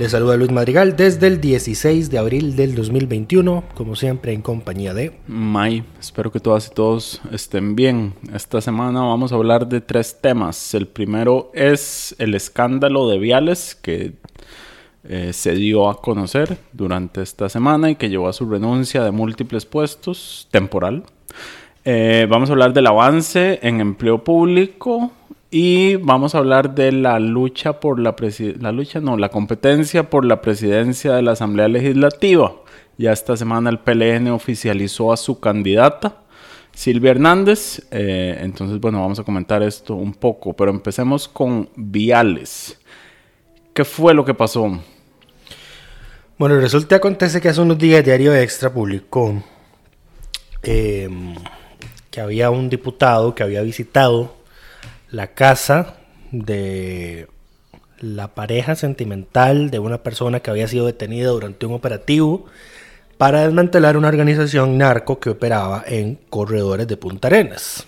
Les saluda Luis Madrigal desde el 16 de abril del 2021, como siempre en compañía de... May, espero que todas y todos estén bien. Esta semana vamos a hablar de tres temas. El primero es el escándalo de Viales, que eh, se dio a conocer durante esta semana y que llevó a su renuncia de múltiples puestos temporal. Eh, vamos a hablar del avance en empleo público y vamos a hablar de la lucha por la la lucha no, la competencia por la presidencia de la Asamblea Legislativa. Ya esta semana el PLN oficializó a su candidata. Silvia Hernández, eh, entonces bueno, vamos a comentar esto un poco, pero empecemos con Viales. ¿Qué fue lo que pasó? Bueno, resulta acontece que hace unos días Diario Extra publicó em, que había un diputado que había visitado la casa de la pareja sentimental de una persona que había sido detenida durante un operativo para desmantelar una organización narco que operaba en corredores de Punta Arenas.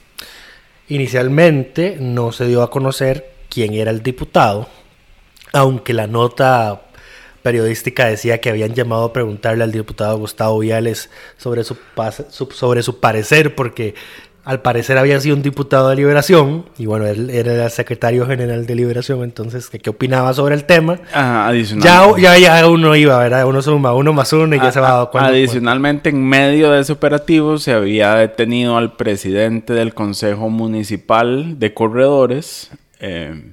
Inicialmente no se dio a conocer quién era el diputado, aunque la nota periodística decía que habían llamado a preguntarle al diputado Gustavo Viales sobre su, sobre su parecer, porque al parecer había sido un diputado de Liberación, y bueno, él era el secretario general de Liberación, entonces, ¿qué, opinaba sobre el tema? adicional. Ya, ya, uno iba, ¿verdad? Uno suma uno más uno y ya se va dando cuenta. Adicionalmente, en medio de ese operativo, se había detenido al presidente del Consejo Municipal de Corredores, eh,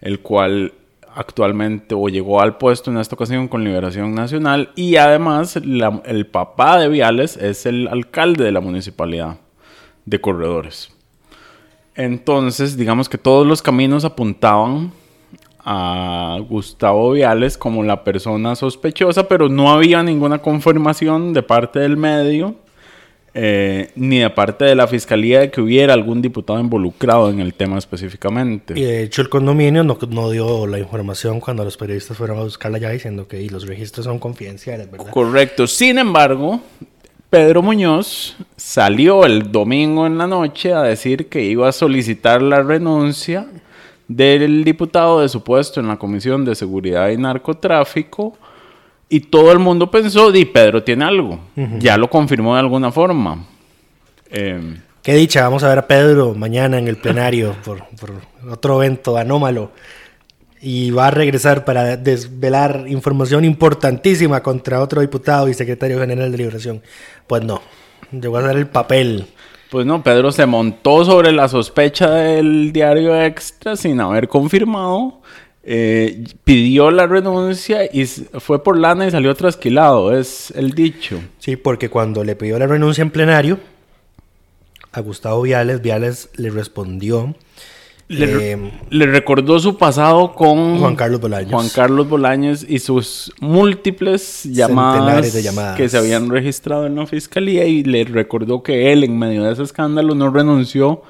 el cual actualmente o llegó al puesto en esta ocasión con Liberación Nacional y además el papá de Viales es el alcalde de la municipalidad de Corredores. Entonces, digamos que todos los caminos apuntaban a Gustavo Viales como la persona sospechosa, pero no había ninguna confirmación de parte del medio eh, ni de parte de la fiscalía de que hubiera algún diputado involucrado en el tema específicamente. Y de hecho el condominio no, no dio la información cuando los periodistas fueron a buscarla ya diciendo que los registros son confidenciales, ¿verdad? Correcto. Sin embargo, Pedro Muñoz salió el domingo en la noche a decir que iba a solicitar la renuncia del diputado de su puesto en la Comisión de Seguridad y Narcotráfico y todo el mundo pensó, di, Pedro tiene algo. Ya lo confirmó de alguna forma. Em, Qué dicha, vamos a ver a Pedro mañana en el plenario por, otro evento anómalo. Y va a regresar para desvelar información importantísima contra otro diputado y secretario general de Liberación. Pues no, llegó a dar el papel. Pues no, Pedro se montó sobre la sospecha del diario Extra sin haber confirmado eh, pidió la renuncia y fue por lana y salió trasquilado, es el dicho. Sí, porque cuando le pidió la renuncia en plenario a Gustavo Viales, Viales le respondió. Le, eh, recordó su pasado con Juan Carlos Bolaños. Juan Carlos Bolaños y sus múltiples llamadas, de llamadas que se habían registrado en la fiscalía y le recordó que él en medio de ese escándalo no renunció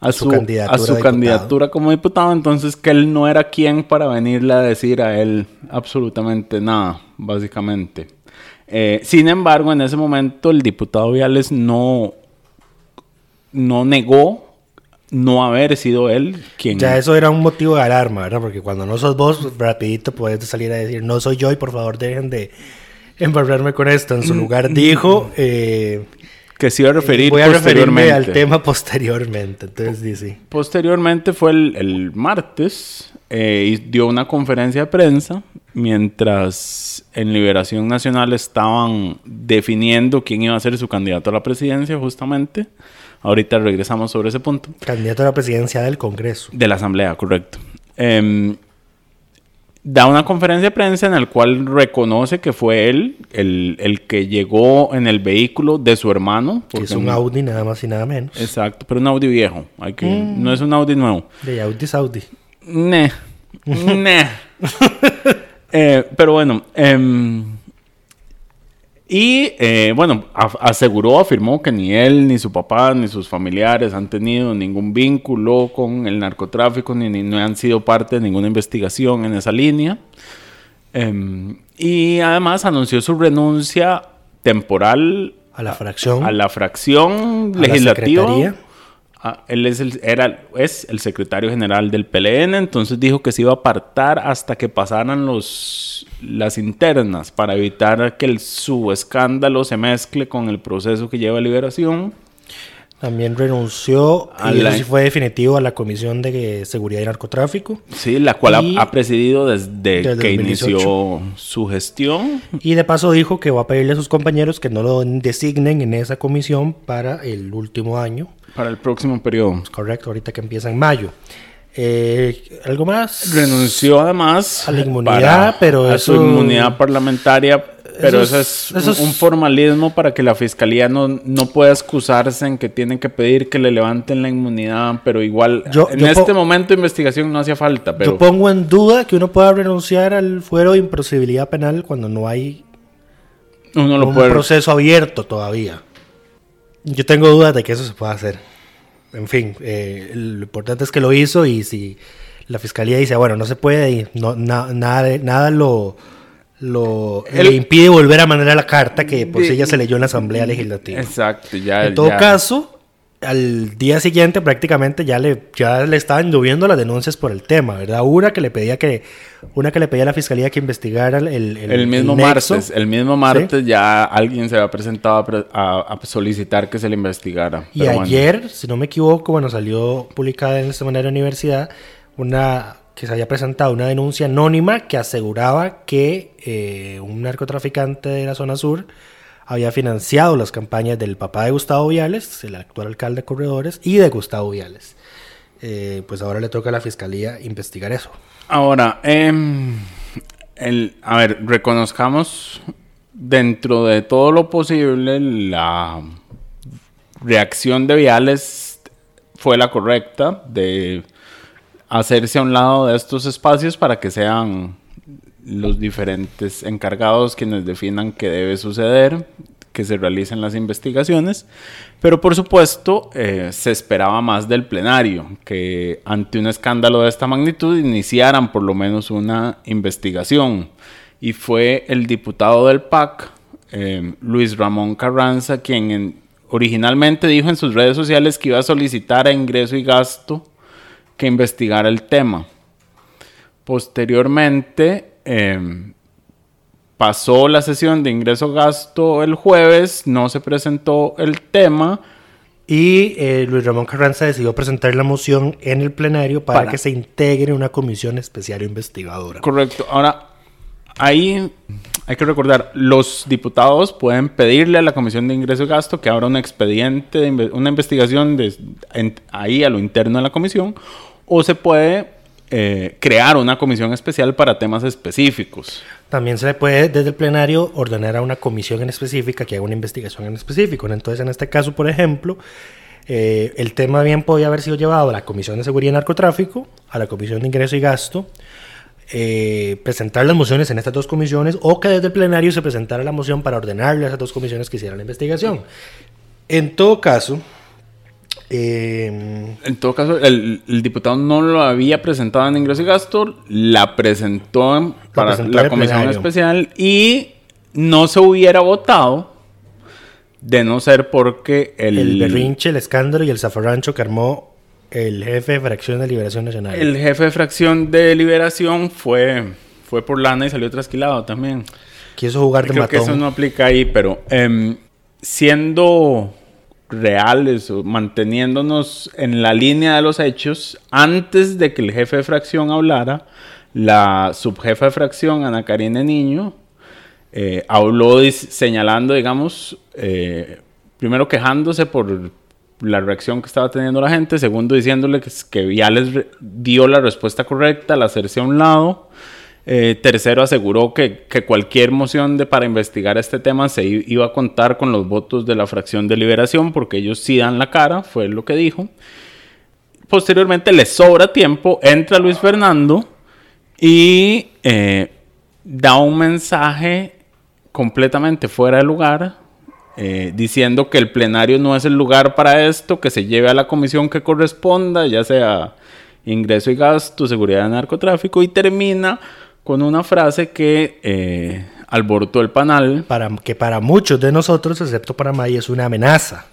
a su, candidatura, a su candidatura como diputado, entonces que él no era quien para venirle a decir a él absolutamente nada, básicamente. Eh, sin embargo, en ese momento el diputado Viales no, no negó no haber sido él quien... Ya eso era un motivo de alarma, ¿verdad? Porque cuando no sos vos, rapidito puedes salir a decir, no soy yo y por favor dejen de embarrarme con esto. En su mm, lugar dijo... Eh, que se iba a referir Voy a referirme al tema posteriormente. Entonces dice. Posteriormente fue el, martes eh, y dio una conferencia de prensa mientras en Liberación Nacional estaban definiendo quién iba a ser su candidato a la presidencia, justamente. Ahorita regresamos sobre ese punto. Candidato a la presidencia del Congreso. De la Asamblea, correcto. Em, da una conferencia de prensa en la cual reconoce que fue él el, el que llegó en el vehículo de su hermano. Que es un Audi nada más y nada menos. Exacto, pero un Audi viejo. Hay que, Mm. No es un Audi nuevo. De Audi es Audi. Ne. Ne. Eh, pero bueno. em, y eh, bueno, aseguró, afirmó que ni él, ni su papá, ni sus familiares han tenido ningún vínculo con el narcotráfico, ni, ni no han sido parte de ninguna investigación en esa línea. Em, y además anunció su renuncia temporal A la fracción. a la fracción a la legislativa. secretaría. Ah, él es el, era, es el secretario general del PLN, entonces dijo que se iba a apartar hasta que pasaran los, las internas para evitar que el, su escándalo se mezcle con el proceso que lleva a liberación. También renunció, A y la- eso sí fue definitivo, a la Comisión de Seguridad y Narcotráfico. Sí, la cual ha- Y- ha, presidido desde, Desde que 2018. inició su gestión. Y de paso dijo que va a pedirle a sus compañeros que no lo designen en esa comisión para el último año. Para el próximo periodo. Correcto, ahorita que empieza en mayo. Eh, ¿Algo más? Renunció además A la inmunidad, pero a eso- su inmunidad parlamentaria, pero Eso eso es- es, eso un, es- un formalismo para que la fiscalía no, no pueda excusarse en que tienen que pedir que le levanten la inmunidad, pero igual Yo- en yo este momento de investigación no hacía falta, pero Yo pongo en duda que uno pueda renunciar al fuero de imposibilidad penal cuando no hay uno lo un puede proceso abierto todavía. Yo tengo dudas de que eso se pueda hacer. En fin, eh, lo importante es que lo hizo y si la fiscalía dice, bueno, no se puede y no, na- nada, nada lo, lo El- le impide volver a mandar la carta que por si ella se leyó en la Asamblea Legislativa. Exacto, ya En todo ya- caso, al día siguiente prácticamente ya le, ya le estaban lloviendo las denuncias por el tema, ¿verdad? Una que le pedía que, una que le pedía a la fiscalía que investigara el, el, el mismo martes, el mismo martes ya alguien se había presentado a, a- solicitar que se le investigara. Y pero bueno. ayer, si no me equivoco, bueno, salió publicada en esta manera universidad una que se había presentado una denuncia anónima que aseguraba que eh, un narcotraficante de la zona sur había financiado las campañas del papá de Gustavo Viales, el actual alcalde de Corredores, y de Gustavo Viales. Eh, pues ahora le toca a la fiscalía investigar eso. Ahora, em, el, a ver, reconozcamos dentro de todo lo posible la reacción de Viales fue la correcta de hacerse a un lado de estos espacios para que sean los diferentes encargados quienes definan qué debe suceder, que se realicen las investigaciones, pero por supuesto eh, se esperaba más del plenario, que ante un escándalo de esta magnitud iniciaran por lo menos una investigación. Y fue el diputado del PAC, eh, Luis Ramón Carranza, quien en- originalmente dijo en sus redes sociales que iba a solicitar a ingreso y gasto que investigara el tema. Posteriormente, eh, pasó la sesión de ingreso-gasto el jueves, no se presentó el tema. Y eh, Luis Ramón Carranza decidió presentar la moción en el plenario para, Para- que se integre una comisión especial investigadora. Correcto. Ahora, ahí hay que recordar, los diputados pueden pedirle a la Comisión de Ingreso y Gasto que abra un expediente, de inve- una investigación de, en- ahí a lo interno de la comisión, o se puede eh, crear una comisión especial para temas específicos. También se le puede desde el plenario ordenar a una comisión en específica que haga una investigación en específico. Entonces, en este caso, por ejemplo, eh, el tema bien podía haber sido llevado a la Comisión de Seguridad y Narcotráfico, a la Comisión de Ingreso y Gasto, eh, presentar las mociones en estas dos comisiones o que desde el plenario se presentara la moción para ordenarle a esas dos comisiones que hicieran la investigación. En todo caso, eh, En todo caso, el, el diputado no lo había presentado en ingreso y gasto, la presentó en- para presentó la comisión especial y no se hubiera votado de no ser porque el, el berrinche, el escándalo y el zafarrancho que armó el jefe de fracción de Liberación Nacional. el jefe de fracción de liberación fue, fue por lana y salió trasquilado también. Quiso jugar de Creo que matón. eso no aplica ahí, pero em, siendo reales o manteniéndonos en la línea de los hechos, antes de que el jefe de fracción hablara, la subjefa de fracción, Ana Karina Niño, eh, habló señalando, digamos, eh, primero quejándose por la reacción que estaba teniendo la gente, segundo diciéndole que, que Viales re- dio la respuesta correcta al hacerse a un lado, eh, tercero aseguró que, cualquier moción de, para investigar este tema se iba a contar con los votos de la fracción de liberación porque ellos sí dan la cara, fue lo que dijo. Posteriormente le sobra tiempo, entra Luis Fernando y eh, da un mensaje completamente fuera de lugar, eh, diciendo que el plenario no es el lugar para esto, que se lleve a la comisión que corresponda, ya sea ingreso y gasto, seguridad de narcotráfico, y termina con una frase que eh, alborotó el panal. Para, que para muchos de nosotros, excepto para May, es una amenaza.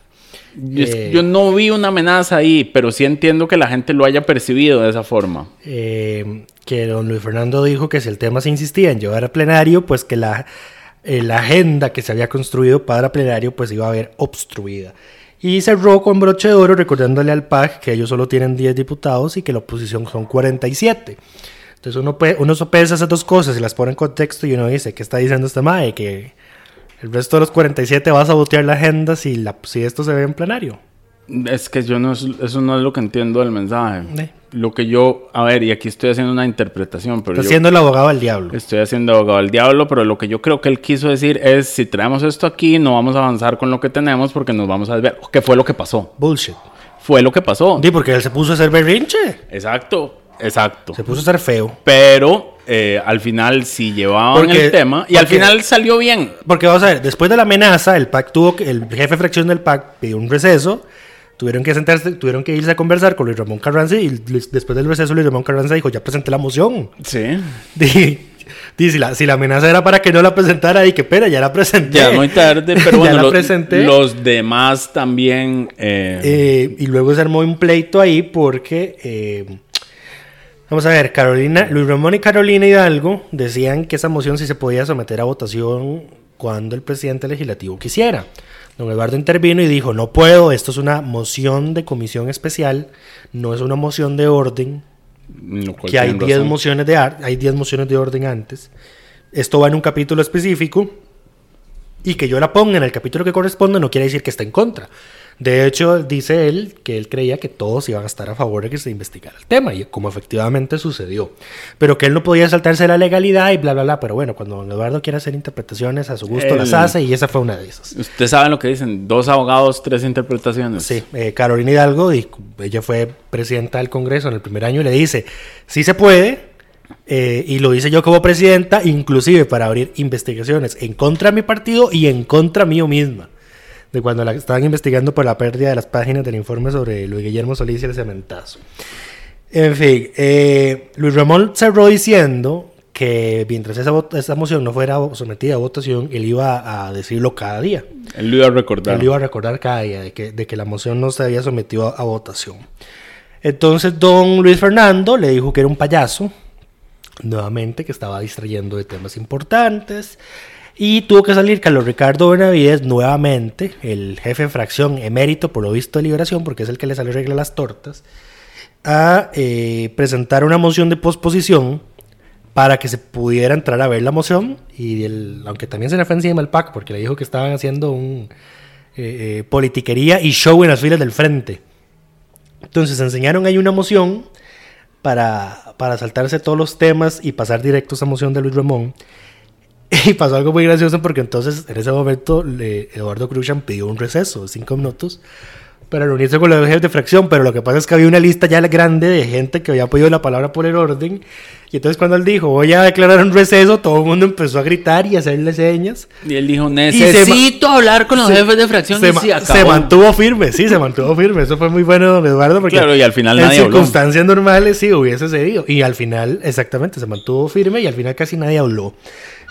Yo, Eh. yo no vi una amenaza ahí, pero sí entiendo que la gente lo haya percibido de esa forma. eh, que don Luis Fernando dijo que si el tema se insistía en llevar a plenario, pues que la, eh, la agenda que se había construido para plenario pues iba a haber obstruida. Y cerró con broche de oro recordándole al PAC que ellos solo tienen 10 diputados y que la oposición son 47. Entonces uno, puede, uno sopesa esas dos cosas y las pone en contexto y uno dice, ¿qué está diciendo este MAE? Que el resto de los 47 va a sabotear la agenda si, la, si esto se ve en plenario. Es que yo no, es- eso no es lo que entiendo del mensaje. Lo que yo, a ver, y aquí estoy haciendo una interpretación, pero Está yo siendo el abogado del diablo. estoy haciendo abogado del diablo, pero lo que yo creo que él quiso decir es, si traemos esto aquí, no vamos a avanzar con lo que tenemos porque nos vamos a ver qué fue lo que pasó. Bullshit. Fue lo que pasó. Sí, porque él se puso a hacer berrinche. Exacto, exacto. Se puso a ser feo. Pero eh, al final sí llevaban Porque- el tema y al final salió bien. Porque vamos a ver, después de la amenaza, el PAC tuvo que, el jefe de fracción del PAC pidió un receso. Tuvieron que sentarse, tuvieron que irse a conversar con Luis Ramón Carranza y después del receso Luis Ramón Carranza dijo, ya presenté la moción. Sí. Di, si, la, si la amenaza era para que no la presentara, y qué pena, ya la presenté. Ya muy tarde, pero Ya bueno, la los, presenté. los demás también... eh, Eh, y luego se armó un pleito ahí porque, vamos a ver, Carolina, Luis Ramón y Carolina Hidalgo decían que esa moción sí se podía someter a votación cuando el presidente legislativo quisiera. Don Eduardo intervino y dijo, no puedo, esto es una moción de comisión especial, no es una moción de orden, cual que hay tienen 10 razón. mociones de hay 10 mociones de orden antes. Esto va en un capítulo específico y que yo la ponga en el capítulo que corresponde no quiere decir que está en contra. De hecho, dice él que él creía que todos iban a estar a favor de que se investigara el tema, y como efectivamente sucedió. Pero que él no podía saltarse la legalidad y bla, bla, bla. Pero bueno, cuando don Eduardo quiere hacer interpretaciones a su gusto, las hace y esa fue una de esas. Usted sabe lo que dicen, dos abogados, tres interpretaciones. Sí, eh, Carolina Hidalgo, y ella fue presidenta del Congreso en el primer año, y le dice, sí se puede, eh, y lo hice yo como presidenta, inclusive para abrir investigaciones en contra de mi partido y en contra mío misma, de cuando la estaban investigando por la pérdida de las páginas del informe sobre Luis Guillermo Solís y el cementazo. En fin, eh, Luis Ramón cerró diciendo que mientras esa, esa moción no fuera sometida a votación, él iba a decirlo cada día. Él lo iba a recordar. Él iba a recordar cada día de que, de que la moción no se había sometido a, a votación. Entonces, don Luis Fernando le dijo que era un payaso, nuevamente, que estaba distrayendo de temas importantes. Y tuvo que salir Carlos Ricardo Benavides nuevamente, el jefe de fracción emérito, por lo visto de liberación, porque es el que le sale regla las tortas, a eh, presentar una moción de posposición para que se pudiera entrar a ver la moción. Y aunque también se le fue encima el PAC, porque le dijo que estaban haciendo un eh, eh, politiquería y show en las filas del frente. Entonces enseñaron ahí una moción para, para saltarse todos los temas y pasar directo a esa moción de Luis Ramón. Y pasó algo muy gracioso porque entonces en ese momento le- Eduardo Cruzan pidió un receso de cinco minutos para reunirse con los jefes de fracción, pero lo que pasa es que había una lista ya grande de gente que había pedido la palabra por el orden. Y entonces cuando él dijo, voy a declarar un receso, todo el mundo empezó a gritar y a hacerle señas. Y él dijo, necesito hablar con los se- jefes de fracción. Se, y se acabó. se mantuvo firme, sí, se mantuvo firme. Eso fue muy bueno, don Eduardo, porque Claro, y al final en nadie habló. circunstancias normales sí hubiese cedido. Y al final, exactamente, se mantuvo firme y al final casi nadie habló.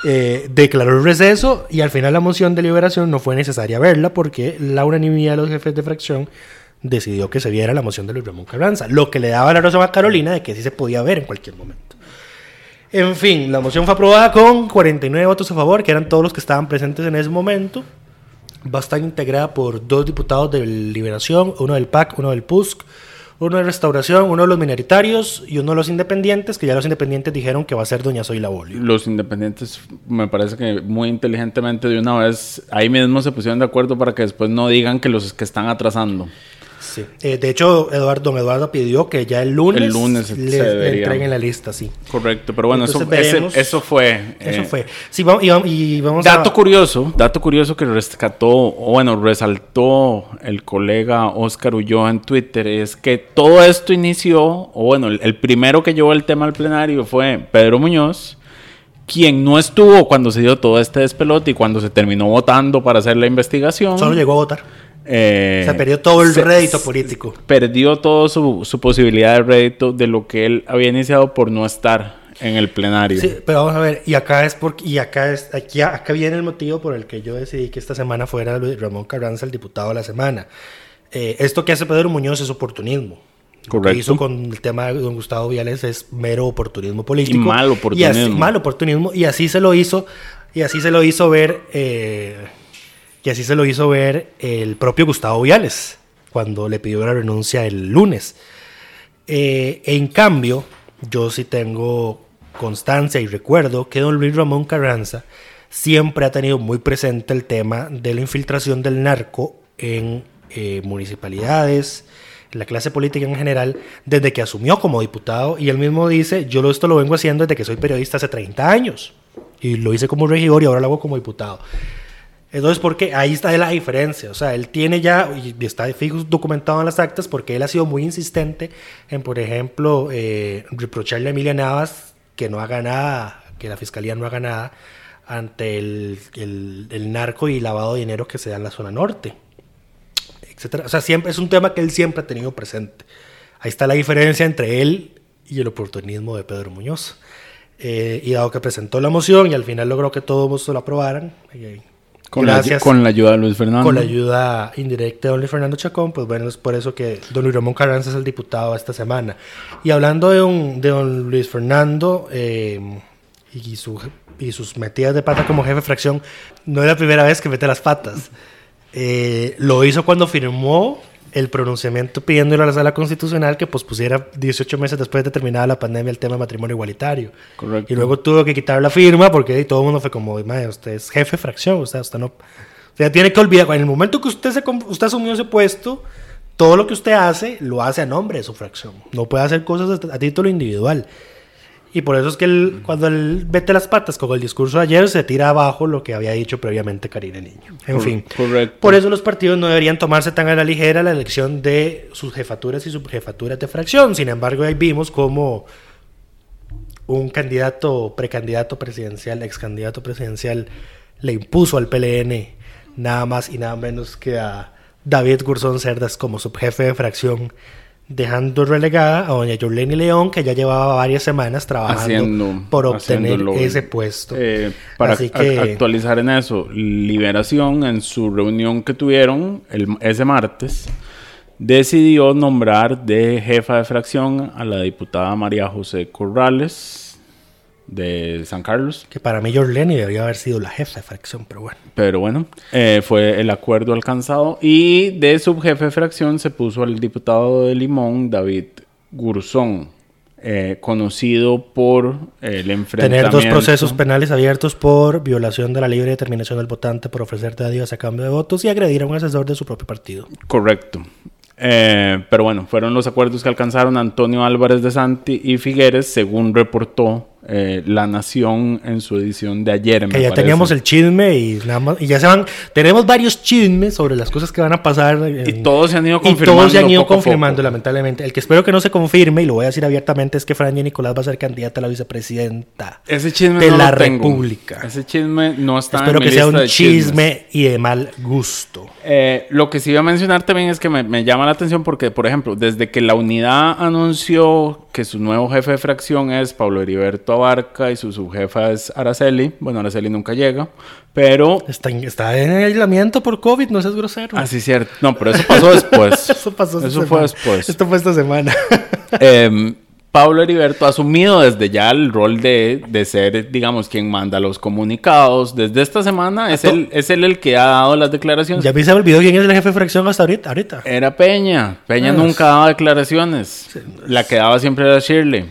Eh, declaró el receso y al final la moción de liberación no fue necesaria verla porque la unanimidad de los jefes de fracción decidió que se viera la moción de Luis Ramón Carranza, lo que le daba la razón a Carolina de que sí se podía ver en cualquier momento. En fin, la moción fue aprobada con 49 votos a favor, que eran todos los que estaban presentes en ese momento. Va a estar integrada por dos diputados de Liberación, uno del PAC, uno del PUSC, uno de restauración, uno de los minoritarios y uno de los independientes, que ya los independientes dijeron que va a ser Doña Zoila Bolio. Los independientes me parece que muy inteligentemente de una vez ahí mismo se pusieron de acuerdo para que después no digan que los que están atrasando. Sí. Eh, de hecho, Eduardo, don Eduardo pidió que ya el lunes, El lunes se le, le entreguen la lista, sí. Correcto, pero bueno, eso, ese- eso fue. Eso eh, fue. Sí, vamos, y, vamos- y vamos Dato a... curioso, dato curioso que rescató, o bueno, resaltó el colega Oscar Ulloa en Twitter, es que todo esto inició, o bueno, el, el primero que llevó el tema al plenario fue Pedro Muñoz, quien no estuvo cuando se dio todo este despelote y cuando se terminó votando para hacer la investigación. Solo llegó a votar. Eh, Se perdió todo el se- rédito político. Perdió todo su, su posibilidad de rédito de lo que él había iniciado por no estar en el plenario. Sí, pero vamos a ver, y acá es porque, y acá es, aquí, acá viene el motivo por el que yo decidí que esta semana fuera Luis Ramón Carranza el diputado de la semana. Eh, esto que hace Pedro Muñoz es oportunismo. Lo que Correcto. hizo con el tema de don Gustavo Viales es mero oportunismo político. Y mal oportunismo. Y así, mal oportunismo. Y así se lo hizo, y así se lo hizo ver, eh, y así se lo hizo ver el propio Gustavo Viales cuando le pidió la renuncia el lunes. Eh, en cambio, yo sí tengo constancia y recuerdo que don Luis Ramón Carranza siempre ha tenido muy presente el tema de la infiltración del narco en eh, municipalidades, en la clase política en general, desde que asumió como diputado. Y él mismo dice, yo esto lo vengo haciendo desde que soy periodista hace 30 años. Y lo hice como regidor y ahora lo hago como diputado. Entonces, porque ahí está la diferencia. O sea, él tiene ya, y está fijo documentado en las actas, porque él ha sido muy insistente en, por ejemplo, eh, reprocharle a Emilia Navas que no haga nada, que la fiscalía no haga nada ante el, el- el narco y lavado de dinero que se da en la zona norte, etcétera. O sea, siempre es un tema que él siempre ha tenido presente. Ahí está la diferencia entre él y el oportunismo de Pedro Muñoz. Eh, y dado que presentó la moción y al final logró que todos lo aprobaran, eh, Con, la, gracias con la ayuda de Luis Fernando. con la ayuda indirecta de don Luis Fernando Chacón, pues bueno, es por eso que don Luis Ramón Carranza es el diputado esta semana. Y hablando de don, de don Luis Fernando eh, y, su, y sus metidas de pata como jefe de fracción, no es la primera vez que mete las patas. Eh, lo hizo cuando firmó el pronunciamiento pidiéndole a la sala constitucional que pospusiera 18 meses después de terminada la pandemia el tema de matrimonio igualitario. Correcto. Y luego tuvo que quitar la firma porque todo el mundo fue como, "Mae, usted es jefe de fracción, o sea, usted no... O sea, tiene que olvidar, en el momento que usted, se, usted asumió ese puesto, todo lo que usted hace, lo hace a nombre de su fracción. No puede hacer cosas a título individual. Y por eso es que él, cuando él vete las patas con el discurso de ayer, se tira abajo lo que había dicho previamente Karine Niño. En Cor- fin. correcto. Por eso los partidos no deberían tomarse tan a la ligera la elección de sus jefaturas y subjefaturas de fracción. Sin embargo, ahí vimos como un candidato, precandidato presidencial, ex candidato presidencial, le impuso al PLN nada más y nada menos que a David Gurzón Cerdas como subjefe de fracción, dejando relegada a doña Yoleni León, que ya llevaba varias semanas trabajando Haciendo- por obtener ese puesto. Eh, para Así que- actualizar en eso, Liberación en su reunión que tuvieron el- ese martes decidió nombrar de jefa de fracción a la diputada María José Corrales de San Carlos. Que para mí Yoleni debería haber sido la jefa de fracción, pero bueno. Pero bueno, eh, fue el acuerdo alcanzado. Y de subjefe de fracción se puso al diputado de Limón, David Gurzón, eh, conocido por el enfrentamiento. Tener dos procesos penales abiertos por violación de la libre determinación del votante por ofrecerte a Dios a cambio de votos y agredir a un asesor de su propio partido. Correcto. Eh, pero bueno, fueron los acuerdos que alcanzaron Antonio Álvarez de Santi y Figueres, según reportó eh, La Nación en su edición de ayer. me Que ya parece. teníamos el chisme y nada más, y ya se van, tenemos varios chismes sobre las cosas que van a pasar. en- Y todos se han ido y confirmando. todos se han ido confirmando, lamentablemente. El que espero que no se confirme, y lo voy a decir abiertamente, es que Franja Nicolás va a ser candidata a la vicepresidenta Ese chisme de no la lo tengo. República. Ese chisme no está Espero en que mi sea lista un chisme y de mal gusto. Eh, lo que sí iba a mencionar también es que me, me llama la atención porque, por ejemplo, desde que la unidad anunció que su nuevo jefe de fracción es Pablo Heriberto Abarca y su subjefa es Araceli, bueno, Araceli nunca llega, pero... Está en, está en aislamiento por COVID, no seas grosero. Así es cierto. No, pero eso pasó después. Eso pasó Eso fue semana. después. Esto fue esta semana. Em, Pablo Heriberto ha asumido desde ya el rol de, de ser, digamos, quien manda los comunicados. Desde esta semana es él, es él el que ha dado las declaraciones. Ya me se me olvidó quién es el jefe de fracción hasta ahorita. ahorita. Era Peña. Peña Ah, nunca daba declaraciones. La que daba siempre era Shirley.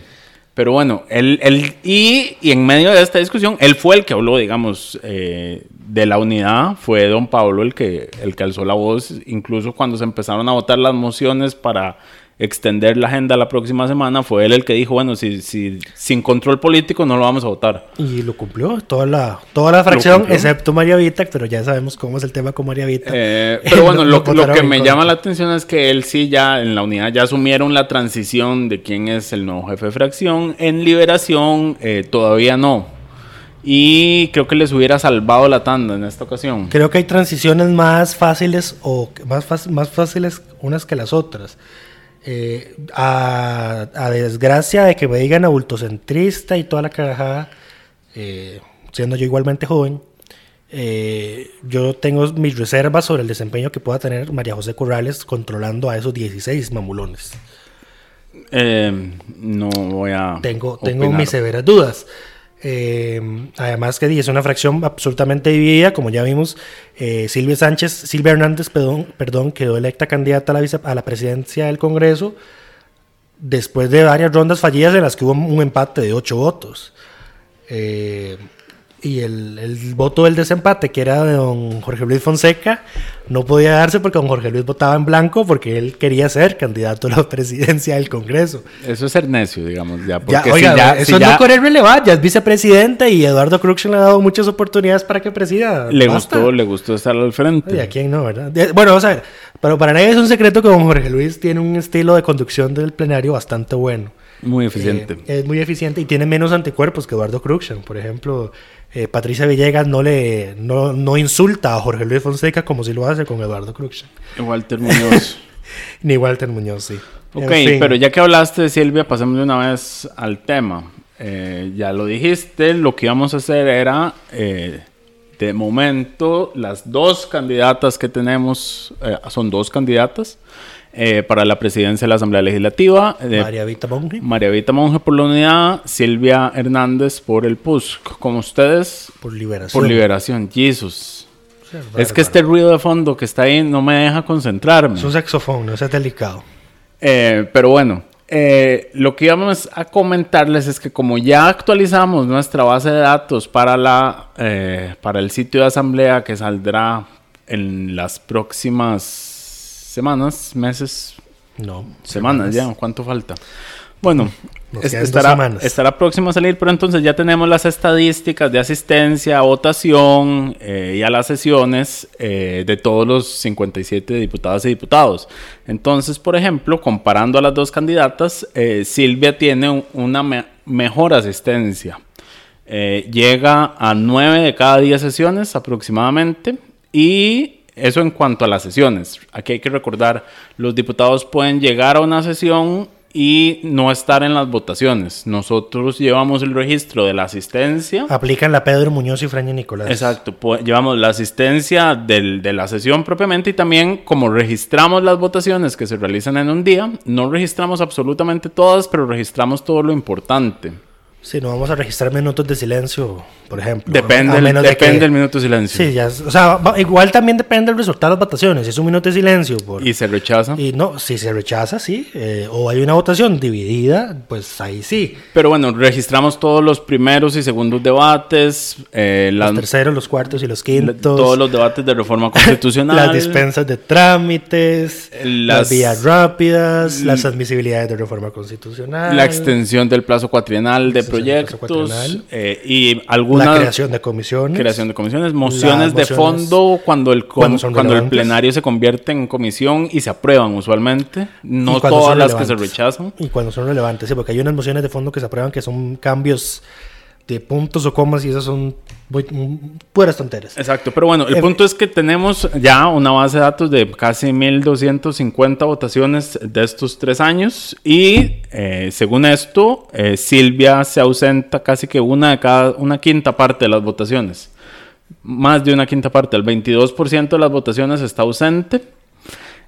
Pero bueno, él, él y, y en medio de esta discusión, él fue el que habló, digamos, eh, de la unidad. Fue don Pablo el que, el que alzó la voz, incluso cuando se empezaron a votar las mociones para extender la agenda la próxima semana, fue él el que dijo, bueno, si, si sin control político no lo vamos a votar. Y lo cumplió toda la, toda la fracción, excepto María Vita, pero ya sabemos cómo es el tema con María Vita. Eh, pero bueno, lo, que me llama la atención es que él sí ya en la unidad ya asumieron la transición de quién es el nuevo jefe de fracción. En liberación eh, todavía no. Y creo que les hubiera salvado la tanda en esta ocasión. Creo que hay transiciones más fáciles o más, más fáciles unas que las otras. Eh, a, a desgracia de que me digan adultocentrista y toda la carajada, eh, siendo yo igualmente joven, eh, yo tengo mis reservas sobre el desempeño que pueda tener María José Corrales controlando a esos 16 mamulones. Eh, no voy a. Tengo, tengo opinar. mis severas dudas. Eh, además que es una fracción absolutamente dividida, como ya vimos, eh, Silvia Sánchez, Silvia Hernández, perdón, perdón, quedó electa candidata a la, vice- a la presidencia del Congreso después de varias rondas fallidas en las que hubo un empate de ocho votos. Eh, y el, el voto del desempate, que era de don Jorge Luis Fonseca, no podía darse porque don Jorge Luis votaba en blanco porque él quería ser candidato a la presidencia del Congreso. Eso es ser necio, digamos. Ya, Ya, porque oiga, si ya, eso si es ya no correr relevar, ya es vicepresidente y Eduardo Cruxen le ha dado muchas oportunidades para que presida. le Basta. gustó, le gustó estar al frente. Oye, ¿a quién no, verdad? Bueno, vamos a ver. Pero para nadie es un secreto que don Jorge Luis tiene un estilo de conducción del plenario bastante bueno. Muy eficiente. Eh, es muy eficiente y tiene menos anticuerpos que Eduardo Cruxen. Por ejemplo, eh, Patricia Villegas no le no, no insulta a Jorge Luis Fonseca como si lo hace con Eduardo Cruxen. Walter Muñoz. Ni Walter Muñoz, sí. En Ok, fin. pero ya que hablaste de Silvia, pasemos de una vez al tema. Eh, ya lo dijiste, lo que íbamos a hacer era, eh, de momento, las dos candidatas que tenemos, eh, son dos candidatas eh, para la presidencia de la Asamblea Legislativa. eh, María Vita Monge, María Vita Monge por la unidad, Silvia Hernández por el PUSC. Como ustedes, por liberación. por liberación. Jesus. Sí, Es que este ruido de fondo que está ahí no me deja concentrarme. Es un saxofón, no es delicado. Eh, pero bueno, eh, lo que íbamos a comentarles es que como ya actualizamos nuestra base de datos para, la, eh, para el sitio de asamblea que saldrá en las próximas semanas, meses, No. semanas ya, ¿cuánto falta? Bueno, es- estará, semanas. estará próximo a salir, pero entonces ya tenemos las estadísticas de asistencia, votación eh, y a las sesiones eh, de todos los 57 diputadas y diputados. Entonces, por ejemplo, comparando a las dos candidatas, eh, Silvia tiene un- una me- mejor asistencia. Eh, llega a 9 de cada 10 sesiones aproximadamente y eso en cuanto a las sesiones. Aquí hay que recordar, los diputados pueden llegar a una sesión y no estar en las votaciones. Nosotros llevamos el registro de la asistencia. Aplican la Pedro Muñoz y Fraña Nicolás. Exacto, llevamos la asistencia del- de la sesión propiamente y también como registramos las votaciones que se realizan en un día, no registramos absolutamente todas, pero registramos todo lo importante. Sí, no vamos a registrar minutos de silencio, por ejemplo. Depende, A el- menos de que- del minuto de silencio. Sí, ya, o sea, igual también depende del resultado de las votaciones. Si es un minuto de silencio por... Y se rechaza. Y no, si se rechaza, sí. eh, o hay una votación dividida, pues ahí sí. Pero bueno, registramos todos los primeros y segundos debates, eh, las- Los terceros, los cuartos y los quintos. todos los debates de reforma constitucional. las dispensas de trámites, las, Las- vías rápidas, las admisibilidades de reforma constitucional. la extensión del plazo cuatrienal de del proyectos eh, y alguna la creación de comisiones. creación de comisiones, mociones de fondo cuando el cuando cuando el plenario se convierte en comisión y se aprueban usualmente, no todas las que se rechazan. Y cuando son relevantes, sí, porque hay unas mociones de fondo que se aprueban que son cambios de puntos o comas y esas son muy, muy- puras tonteras. Exacto, pero bueno, el Eh, punto es que tenemos ya una base de datos de casi 1.250 votaciones de estos tres años y eh, según esto, eh, Silvia se ausenta casi que una de cada, una quinta parte de las votaciones. Más de una quinta parte, el 22% de las votaciones está ausente.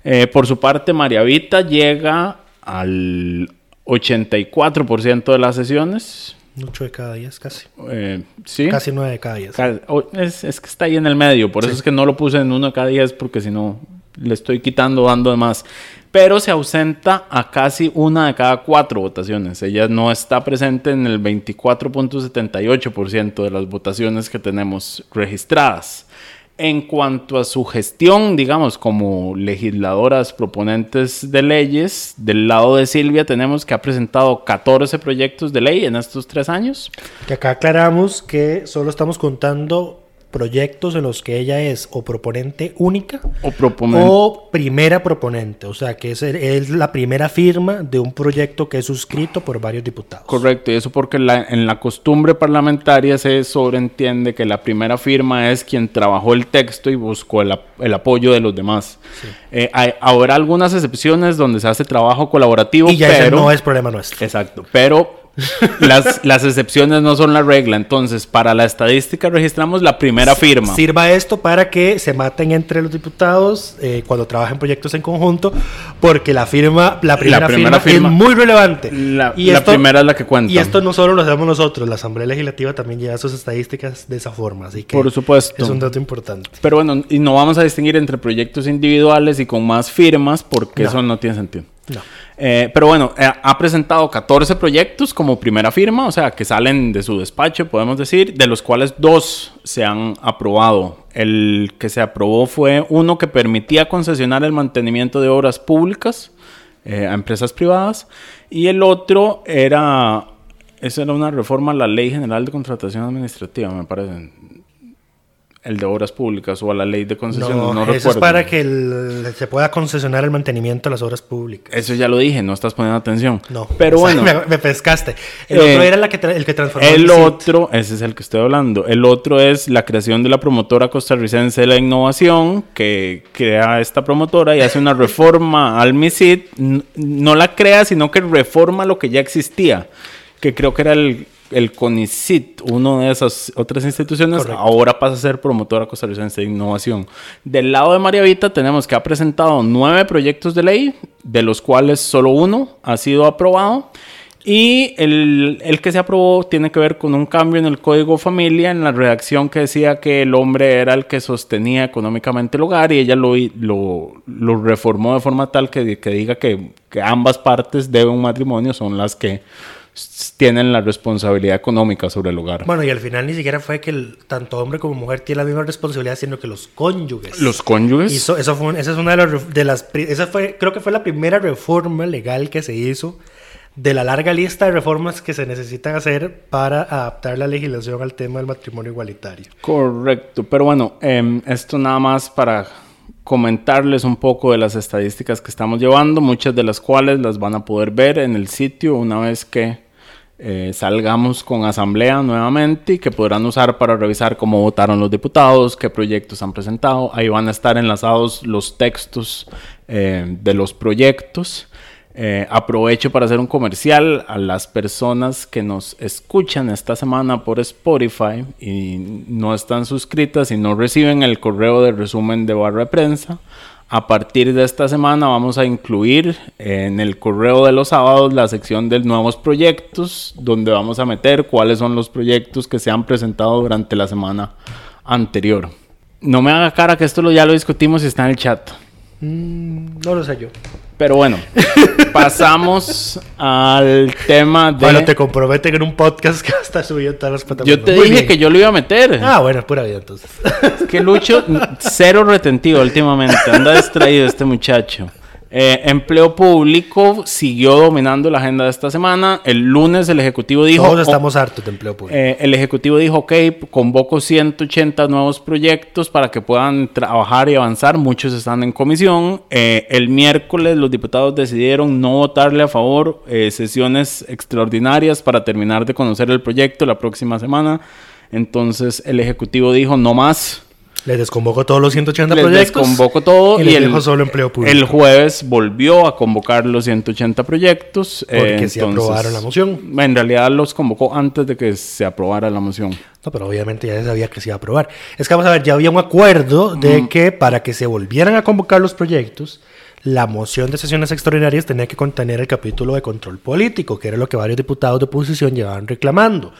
Eh, por su parte, María Vita llega al 84% de las sesiones. 8 de cada 10, casi. eh, ¿sí? Casi 9 de cada 10. Ca- o- Es, es que está ahí en el medio, por eso es que no lo puse en uno de cada 10, porque si no le estoy quitando, dando de más. Pero se ausenta a casi una de cada cuatro votaciones. Ella no está presente en el 24.78% de las votaciones que tenemos registradas. En cuanto a su gestión, digamos, como legisladoras proponentes de leyes, del lado de Silvia tenemos que ha presentado 14 proyectos de ley en estos tres años. Que acá aclaramos que solo estamos contando proyectos en los que ella es o proponente única O primera proponente. O sea, que es, es la primera firma de un proyecto que es suscrito por varios diputados. Correcto, y eso porque la- en la costumbre parlamentaria se sobreentiende que la primera firma es quien trabajó el texto y buscó el, el apoyo de los demás. Eh, hay, habrá algunas excepciones donde se hace trabajo colaborativo, Y ya ese pero... no es problema nuestro. Exacto, pero las, las excepciones no son la regla. Entonces, para la estadística registramos la primera firma. Sirva esto para que se maten entre los diputados eh, cuando trabajen proyectos en conjunto, porque la firma, la primera, primera firma, firma- es muy relevante. La- la primera es la que cuenta. Y esto no solo lo hacemos nosotros, la Asamblea Legislativa también lleva sus estadísticas de esa forma, así que Por supuesto. es un dato importante. Pero bueno, y no vamos a distinguir entre proyectos individuales y con más firmas porque No. eso no tiene sentido. Eh, pero bueno, eh, ha presentado 14 proyectos como primera firma, o sea, que salen de su despacho, podemos decir, de los cuales dos se han aprobado. El que se aprobó fue uno que permitía concesionar el mantenimiento de obras públicas eh, a empresas privadas y el otro era, eso era una reforma a la Ley General de Contratación Administrativa, me parece. El de obras públicas o a la ley de concesiones, No, no, eso recuerdo. es para que el- se pueda concesionar el mantenimiento de las obras públicas. Eso ya lo dije, no estás poniendo atención. No, Pero o sea, bueno, me, me pescaste. El Eh, otro era la que el que transformó el otro, ese es el que estoy hablando. El otro es la creación de la promotora costarricense de la innovación, que crea esta promotora y hace una reforma al MISID. N- No la crea, sino que reforma lo que ya existía, que creo que era el, el CONICIT, una de esas otras instituciones. Correcto. Ahora pasa a ser promotora costarricense de innovación. Del lado de María Vita tenemos que ha presentado nueve proyectos de ley, de los cuales solo uno ha sido aprobado. Y el, el que se aprobó tiene que ver con un cambio en el código familia, en la redacción que decía que el hombre era el que sostenía económicamente el hogar y ella lo, lo, lo reformó de forma tal que, que diga que, que ambas partes de un matrimonio son las que tienen la responsabilidad económica sobre el hogar. Bueno, y al final ni siquiera fue que el- tanto hombre como mujer tienen la misma responsabilidad, sino que los cónyuges. Los cónyuges. Eso, fue, esa es una de, las de las... pri- Esa fue, creo que fue la primera reforma legal que se hizo de la larga lista de reformas que se necesitan hacer para adaptar la legislación al tema del matrimonio igualitario. Correcto, pero bueno, em, esto nada más para comentarles un poco de las estadísticas que estamos llevando, muchas de las cuales las van a poder ver en el sitio una vez que eh, salgamos con asamblea nuevamente y que podrán usar para revisar cómo votaron los diputados, qué proyectos han presentado. Ahí van a estar enlazados los textos eh, de los proyectos. Eh, aprovecho para hacer un comercial a las personas que nos escuchan esta semana por Spotify y no están suscritas y no reciben el correo de resumen de barra de prensa. A partir de esta semana vamos a incluir en el correo de los sábados la sección de nuevos proyectos, donde vamos a meter cuáles son los proyectos que se han presentado durante la semana anterior. No me haga cara que esto lo, ya lo discutimos y está en el chat. Mm, no lo sé yo. Pero bueno, pasamos al tema de... Bueno, te comprometen en un podcast que va a estar subido todas las plataformas. Yo te Muy dije bien. que yo lo iba a meter. Ah, bueno, es pura vida entonces. Que Lucho, cero retentivo últimamente. Anda distraído este muchacho. Eh, empleo público siguió dominando la agenda de esta semana. El lunes el Ejecutivo dijo... Todos estamos hartos de empleo público. Eh, el Ejecutivo dijo, ok, convoco 180 nuevos proyectos para que puedan trabajar y avanzar. Muchos están en comisión. Eh, el miércoles los diputados decidieron no votarle a favor sesiones extraordinarias para terminar de conocer el proyecto la próxima semana. Entonces el Ejecutivo dijo, no más. Les desconvoco todos los 180 Les proyectos. desconvoco todo y, y, les el, solo empleo público. el jueves volvió a convocar los 180 proyectos. eh, Porque se aprobaron la moción. En realidad los convocó antes de que se aprobara la moción. No, pero obviamente ya se sabía que se iba a aprobar. Es que vamos a ver, ya había un acuerdo de que para que se volvieran a convocar los proyectos, la moción de sesiones extraordinarias tenía que contener el capítulo de control político, que era lo que varios diputados de oposición llevaban reclamando.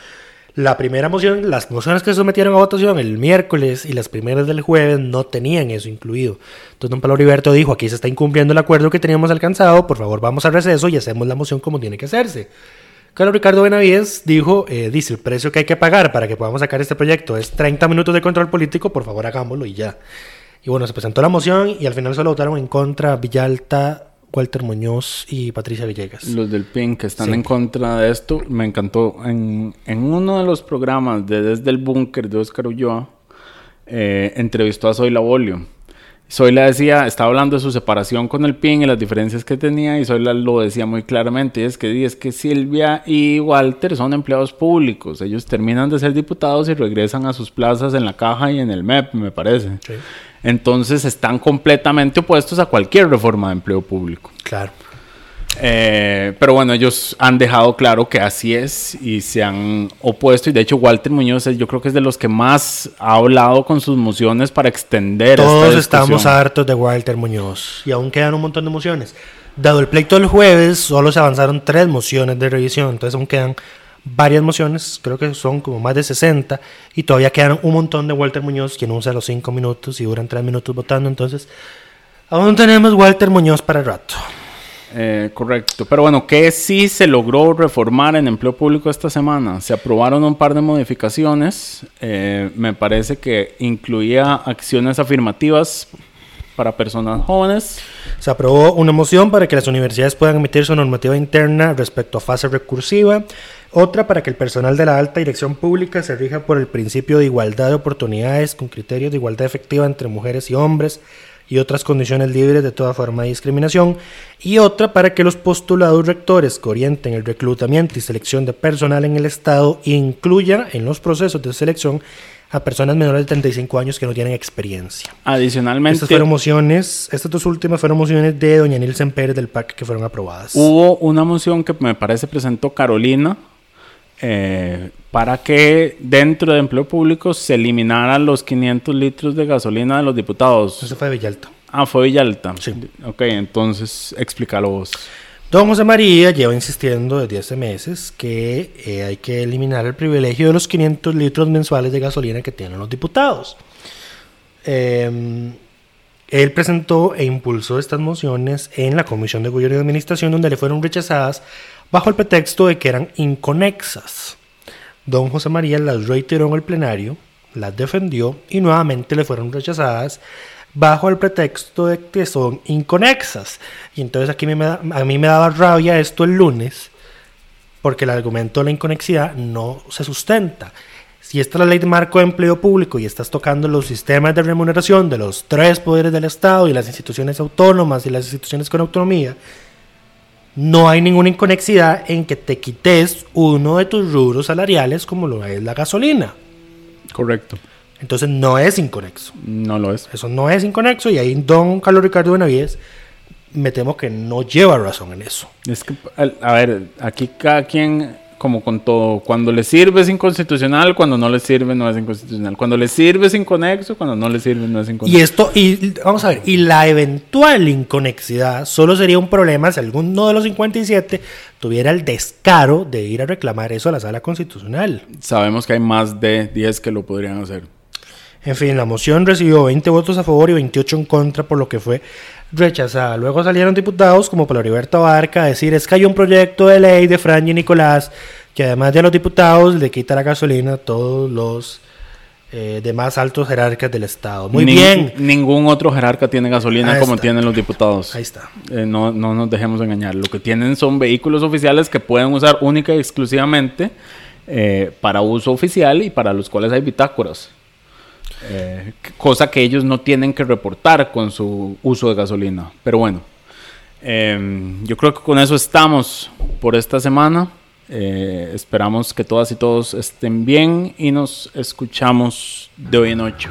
La primera moción, las mociones que se sometieron a votación el miércoles y las primeras del jueves no tenían eso incluido. Entonces don Pablo Heriberto dijo, aquí se está incumpliendo el acuerdo que teníamos alcanzado, por favor vamos al receso y hacemos la moción como tiene que hacerse. Carlos Ricardo Benavides dijo, eh, dice, el precio que hay que pagar para que podamos sacar este proyecto es 30 minutos de control político, por favor hagámoslo y ya. Y bueno, se presentó la moción y al final solo votaron en contra Villalta, Walter Muñoz y Patricia Villegas. Los del PIN que están Sí. en contra de esto, me encantó. En, en uno de los programas de Desde el Búnker de Oscar Ulloa, eh, entrevistó a Zoila Bolio. Zoila decía, estaba hablando de su separación con el PIN y las diferencias que tenía, y Zoila lo decía muy claramente, y es que, es que Silvia y Walter son empleados públicos, ellos terminan de ser diputados y regresan a sus plazas en la caja y en el MEP, me parece. Sí. Entonces están completamente opuestos a cualquier reforma de empleo público. Claro. Eh, pero bueno, ellos han dejado claro que así es y se han opuesto. Y de hecho, Walter Muñoz es- yo creo que es de los que más ha hablado con sus mociones para extender Todos esta estamos hartos de Walter Muñoz y aún quedan un montón de mociones. Dado el pleito del jueves, solo se avanzaron tres mociones de revisión, entonces aún quedan varias mociones, creo que son como más de 60, y todavía quedan un montón de Walter Muñoz, quien usa los 5 minutos y duran 3 minutos votando, entonces aún tenemos Walter Muñoz para el rato. Eh, correcto. Pero bueno, ¿qué sí se logró reformar en empleo público esta semana? Se aprobaron un par de modificaciones. Eh, me parece que incluía acciones afirmativas para personas jóvenes. Se aprobó una moción para que las universidades puedan emitir su normativa interna respecto a fase recursiva, otra para que el personal de la alta dirección pública se rija por el principio de igualdad de oportunidades con criterios de igualdad efectiva entre mujeres y hombres y otras condiciones libres de toda forma de discriminación, y otra para que los postulados rectores que orienten el reclutamiento y selección de personal en el Estado incluya en los procesos de selección a personas menores de 35 años que no tienen experiencia. Adicionalmente, Estas fueron mociones, estas dos últimas fueron mociones de doña Nilsen Pérez del PAC que fueron aprobadas. Hubo una moción que me parece presentó Carolina eh, para que dentro de empleo público se eliminaran los 500 litros de gasolina de los diputados. Eso fue de Villalta. Ah, fue Villalta. Sí. Ok, entonces explícalo vos. Don José María lleva insistiendo desde hace meses que eh, hay que eliminar el privilegio de los 500 litros mensuales de gasolina que tienen los diputados. Eh, él presentó e impulsó estas mociones en la Comisión de Gobierno y Administración donde le fueron rechazadas bajo el pretexto de que eran inconexas. Don José María las reiteró en el plenario, las defendió y nuevamente le fueron rechazadas bajo el pretexto de que son inconexas. Y entonces aquí a mí me daba rabia esto el lunes porque el argumento de la inconexidad no se sustenta. Si esta es la ley de marco de empleo público y estás tocando los sistemas de remuneración de los tres poderes del Estado y las instituciones autónomas y las instituciones con autonomía, no hay ninguna inconexidad en que te quites uno de tus rubros salariales como lo es la gasolina. Correcto. Entonces no es inconexo. No lo es. Eso no es inconexo y ahí don Carlos Ricardo Benavides me temo que no lleva razón en eso. Es que, a ver, aquí cada quien, como con todo, cuando le sirve es inconstitucional, cuando no le sirve no es inconstitucional. Cuando le sirve es inconexo, cuando no le sirve no es Y inconexo. esto, y vamos a ver, y la eventual inconexidad solo sería un problema si alguno de los 57 tuviera el descaro de ir a reclamar eso a la sala constitucional. Sabemos que hay más de 10 que lo podrían hacer. En fin, la moción recibió 20 votos a favor y 28 en contra, por lo que fue rechazada. Luego salieron diputados como Pablo Heriberto Barca a decir es que hay un proyecto de ley de Fran y Nicolás que además de a los diputados le quita la gasolina a todos los eh, demás altos jerarcas del Estado. Muy bien. Ningún otro jerarca tiene gasolina Ahí como está. tienen los diputados. Ahí está. Eh, no, no nos dejemos engañar. Lo que tienen son vehículos oficiales que pueden usar única y exclusivamente eh, para uso oficial y para los cuales hay bitácoras. Eh, cosa que ellos no tienen que reportar con su uso de gasolina. Pero bueno, eh, yo creo que con eso estamos por esta semana. Eh, esperamos que todas y todos estén bien y nos escuchamos de hoy en ocho.